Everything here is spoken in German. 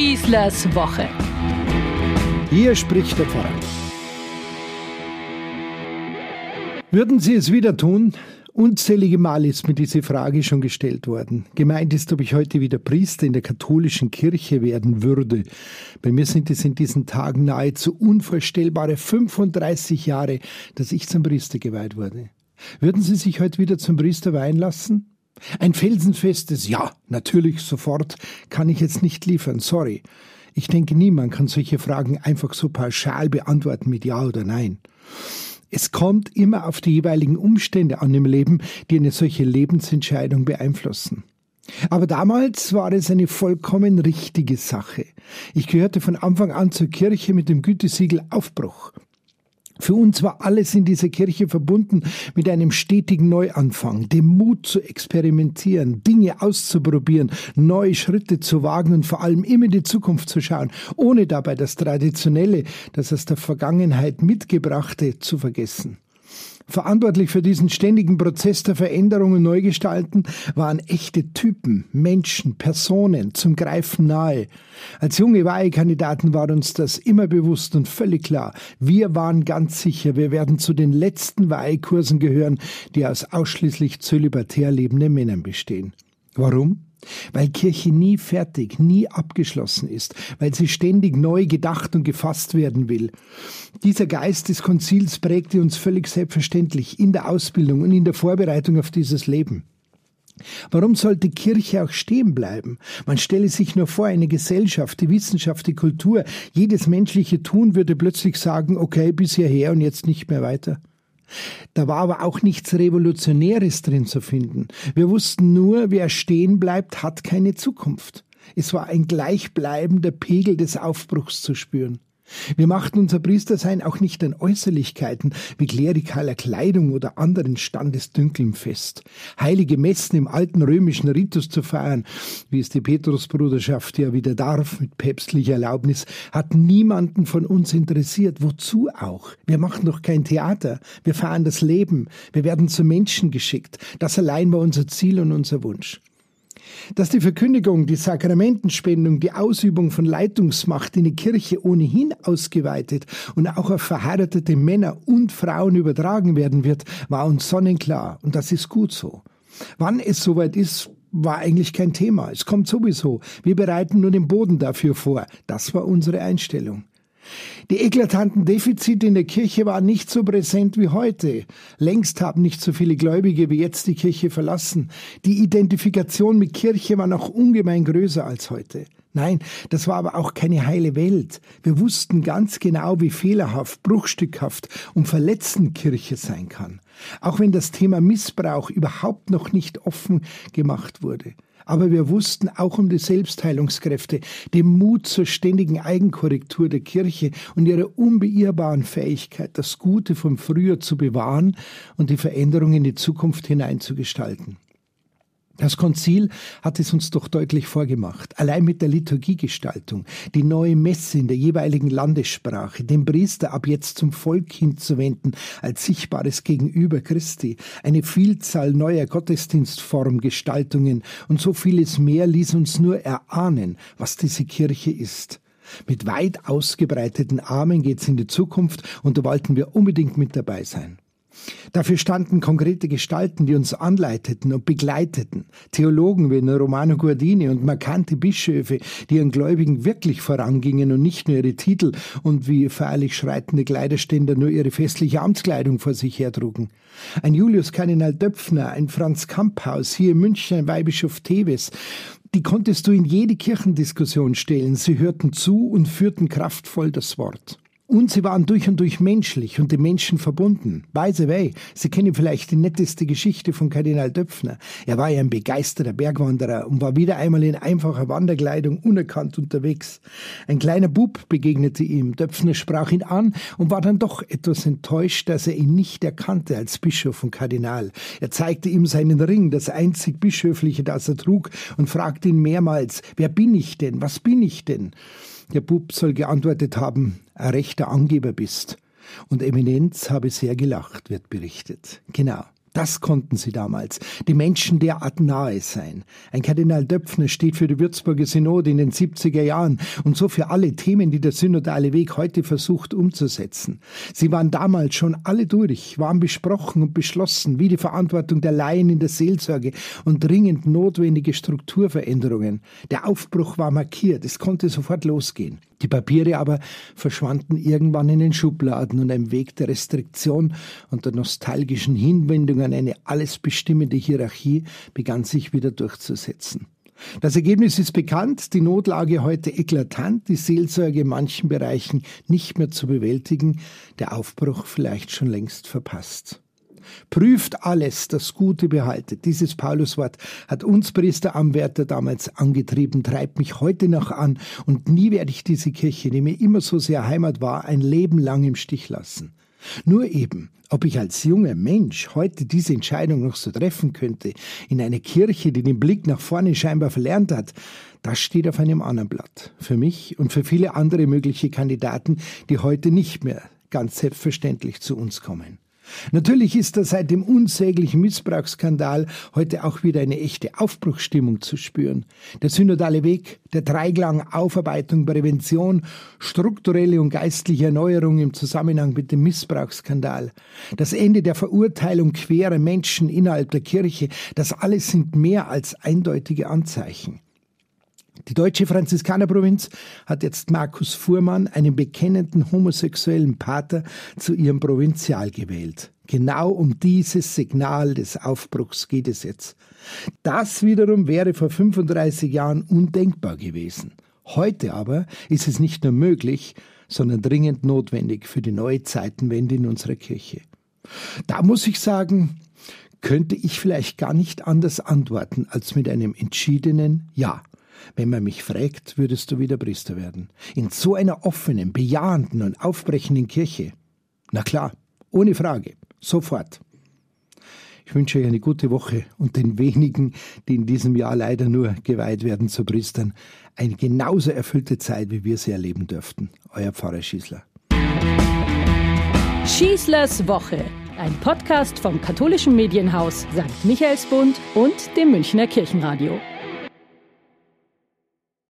Schießlers Woche. Hier spricht der Pfarrer. Würden Sie es wieder tun? Unzählige Mal ist mir diese Frage schon gestellt worden. Gemeint ist, ob ich heute wieder Priester in der katholischen Kirche werden würde. Bei mir sind es in diesen Tagen nahezu unvorstellbare 35 Jahre, dass ich zum Priester geweiht wurde. Würden Sie sich heute wieder zum Priester weihen lassen? Ein felsenfestes Ja, natürlich, sofort, kann ich jetzt nicht liefern, sorry. Ich denke, niemand kann solche Fragen einfach so pauschal beantworten mit Ja oder Nein. Es kommt immer auf die jeweiligen Umstände an im Leben, die eine solche Lebensentscheidung beeinflussen. Aber damals war es eine vollkommen richtige Sache. Ich gehörte von Anfang an zur Kirche mit dem Gütesiegel Aufbruch. Für uns war alles in dieser Kirche verbunden mit einem stetigen Neuanfang, dem Mut zu experimentieren, Dinge auszuprobieren, neue Schritte zu wagen und vor allem immer in die Zukunft zu schauen, ohne dabei das Traditionelle, das aus der Vergangenheit mitgebrachte, zu vergessen. Verantwortlich für diesen ständigen Prozess der Veränderung und Neugestalten waren echte Typen, Menschen, Personen zum Greifen nahe. Als junge Weihekandidaten war uns das immer bewusst und völlig klar. Wir waren ganz sicher, wir werden zu den letzten Weihekursen gehören, die aus ausschließlich zölibatär lebenden Männern bestehen. Warum? Weil Kirche nie fertig, nie abgeschlossen ist, weil sie ständig neu gedacht und gefasst werden will. Dieser Geist des Konzils prägte uns völlig selbstverständlich in der Ausbildung und in der Vorbereitung auf dieses Leben. Warum sollte Kirche auch stehen bleiben? Man stelle sich nur vor, eine Gesellschaft, die Wissenschaft, die Kultur, jedes menschliche Tun würde plötzlich sagen, okay, bis hierher und jetzt nicht mehr weiter. Da war aber auch nichts Revolutionäres drin zu finden. Wir wussten nur, wer stehen bleibt, hat keine Zukunft. Es war ein gleichbleibender Pegel des Aufbruchs zu spüren. Wir machten unser Priestersein auch nicht an Äußerlichkeiten wie klerikaler Kleidung oder anderen Standesdünkeln fest. Heilige Messen im alten römischen Ritus zu feiern, wie es die Petrusbruderschaft ja wieder darf, mit päpstlicher Erlaubnis, hat niemanden von uns interessiert. Wozu auch? Wir machen doch kein Theater. Wir feiern das Leben. Wir werden zu Menschen geschickt. Das allein war unser Ziel und unser Wunsch dass die Verkündigung, die Sakramentenspendung, die Ausübung von Leitungsmacht in die Kirche ohnehin ausgeweitet und auch auf verheiratete Männer und Frauen übertragen werden wird, war uns sonnenklar und das ist gut so. Wann es soweit ist, war eigentlich kein Thema. Es kommt sowieso. Wir bereiten nur den Boden dafür vor. Das war unsere Einstellung. Die eklatanten Defizite in der Kirche waren nicht so präsent wie heute. Längst haben nicht so viele Gläubige wie jetzt die Kirche verlassen. Die Identifikation mit Kirche war noch ungemein größer als heute. Nein, das war aber auch keine heile Welt. Wir wussten ganz genau, wie fehlerhaft, bruchstückhaft und verletzend Kirche sein kann. Auch wenn das Thema Missbrauch überhaupt noch nicht offen gemacht wurde. Aber wir wussten auch um die Selbstheilungskräfte, den Mut zur ständigen Eigenkorrektur der Kirche und ihre unbeirrbaren Fähigkeit, das Gute vom Früher zu bewahren und die Veränderung in die Zukunft hineinzugestalten. Das Konzil hat es uns doch deutlich vorgemacht. Allein mit der Liturgiegestaltung, die neue Messe in der jeweiligen Landessprache, den Priester ab jetzt zum Volk hinzuwenden als sichtbares Gegenüber Christi, eine Vielzahl neuer Gottesdienstformgestaltungen und so vieles mehr ließ uns nur erahnen, was diese Kirche ist. Mit weit ausgebreiteten Armen geht's in die Zukunft und da wollten wir unbedingt mit dabei sein. Dafür standen konkrete Gestalten, die uns anleiteten und begleiteten. Theologen wie Romano Guardini und markante Bischöfe, die ihren Gläubigen wirklich vorangingen und nicht nur ihre Titel und wie feierlich schreitende Kleiderständer nur ihre festliche Amtskleidung vor sich hertrugen. Ein Julius Kardinal Döpfner, ein Franz Kamphaus, hier in München ein Weihbischof Teves, die konntest du in jede Kirchendiskussion stellen. Sie hörten zu und führten kraftvoll das Wort. Und sie waren durch und durch menschlich und dem Menschen verbunden. By the way, Sie kennen vielleicht die netteste Geschichte von Kardinal Döpfner. Er war ja ein begeisterter Bergwanderer und war wieder einmal in einfacher Wanderkleidung unerkannt unterwegs. Ein kleiner Bub begegnete ihm. Döpfner sprach ihn an und war dann doch etwas enttäuscht, dass er ihn nicht erkannte als Bischof und Kardinal. Er zeigte ihm seinen Ring, das einzig Bischöfliche, das er trug, und fragte ihn mehrmals, wer bin ich denn? Was bin ich denn? Der Bub soll geantwortet haben, ein rechter Angeber bist. Und Eminenz habe sehr gelacht, wird berichtet. Genau. Das konnten sie damals, die Menschen derart nahe sein. Ein Kardinal Döpfner steht für die Würzburger Synode in den 70er Jahren und so für alle Themen, die der synodale Weg heute versucht umzusetzen. Sie waren damals schon alle durch, waren besprochen und beschlossen, wie die Verantwortung der Laien in der Seelsorge und dringend notwendige Strukturveränderungen. Der Aufbruch war markiert, es konnte sofort losgehen. Die Papiere aber verschwanden irgendwann in den Schubladen und ein Weg der Restriktion und der nostalgischen Hinwendung an eine alles bestimmende Hierarchie begann sich wieder durchzusetzen. Das Ergebnis ist bekannt, die Notlage heute eklatant, die Seelsorge in manchen Bereichen nicht mehr zu bewältigen, der Aufbruch vielleicht schon längst verpasst. Prüft alles, das Gute behaltet. Dieses Pauluswort hat uns Priester Amwärter damals angetrieben, treibt mich heute noch an und nie werde ich diese Kirche, die mir immer so sehr Heimat war, ein Leben lang im Stich lassen. Nur eben, ob ich als junger Mensch heute diese Entscheidung noch so treffen könnte, in einer Kirche, die den Blick nach vorne scheinbar verlernt hat, das steht auf einem anderen Blatt. Für mich und für viele andere mögliche Kandidaten, die heute nicht mehr ganz selbstverständlich zu uns kommen. Natürlich ist da seit dem unsäglichen Missbrauchsskandal heute auch wieder eine echte Aufbruchsstimmung zu spüren. Der synodale Weg, der Dreiklang Aufarbeitung, Prävention, strukturelle und geistliche Erneuerung im Zusammenhang mit dem Missbrauchsskandal, das Ende der Verurteilung querer Menschen innerhalb der Kirche, das alles sind mehr als eindeutige Anzeichen. Die deutsche Franziskanerprovinz hat jetzt Markus Fuhrmann, einen bekennenden homosexuellen Pater, zu ihrem Provinzial gewählt. Genau um dieses Signal des Aufbruchs geht es jetzt. Das wiederum wäre vor 35 Jahren undenkbar gewesen. Heute aber ist es nicht nur möglich, sondern dringend notwendig für die neue Zeitenwende in unserer Kirche. Da muss ich sagen, könnte ich vielleicht gar nicht anders antworten als mit einem entschiedenen Ja. Wenn man mich fragt, würdest du wieder Priester werden. In so einer offenen, bejahenden und aufbrechenden Kirche. Na klar, ohne Frage, sofort. Ich wünsche euch eine gute Woche und den wenigen, die in diesem Jahr leider nur geweiht werden zu Priestern, eine genauso erfüllte Zeit, wie wir sie erleben dürften. Euer Pfarrer Schießler. Schießlers Woche, ein Podcast vom katholischen Medienhaus St. Michaelsbund und dem Münchner Kirchenradio.